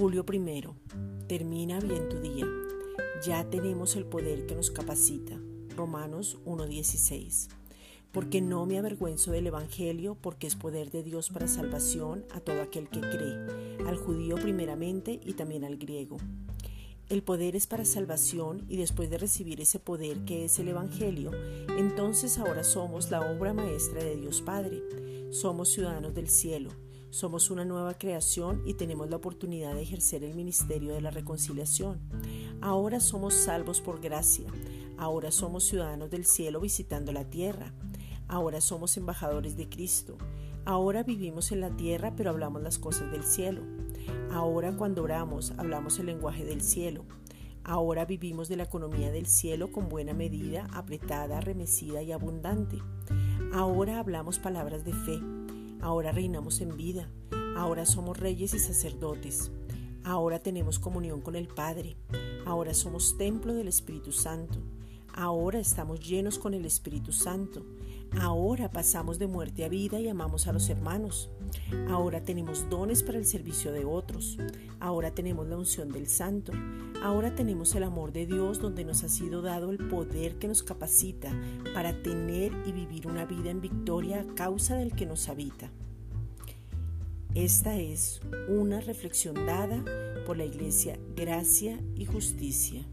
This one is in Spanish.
Julio primero. Termina bien tu día. Ya tenemos el poder que nos capacita. Romanos 1.16. Porque no me avergüenzo del Evangelio, porque es poder de Dios para salvación a todo aquel que cree, al judío primeramente y también al griego. El poder es para salvación y después de recibir ese poder que es el Evangelio, entonces ahora somos la obra maestra de Dios Padre. Somos ciudadanos del cielo somos una nueva creación y tenemos la oportunidad de ejercer el ministerio de la reconciliación. Ahora somos salvos por gracia. Ahora somos ciudadanos del cielo visitando la tierra. Ahora somos embajadores de Cristo. Ahora vivimos en la tierra pero hablamos las cosas del cielo. Ahora cuando oramos hablamos el lenguaje del cielo. Ahora vivimos de la economía del cielo con buena medida, apretada, remecida y abundante. Ahora hablamos palabras de fe Ahora reinamos en vida. Ahora somos reyes y sacerdotes. Ahora tenemos comunión con el Padre. Ahora somos templo del Espíritu Santo. Ahora estamos llenos con el Espíritu Santo. Ahora pasamos de muerte a vida y amamos a los hermanos. Ahora tenemos dones para el servicio de otros. Ahora tenemos la unción del Santo. Ahora tenemos el amor de Dios donde nos ha sido dado el poder que nos capacita para tener y vivir una vida en victoria a causa del que nos habita. Esta es una reflexión dada por la Iglesia Gracia y Justicia.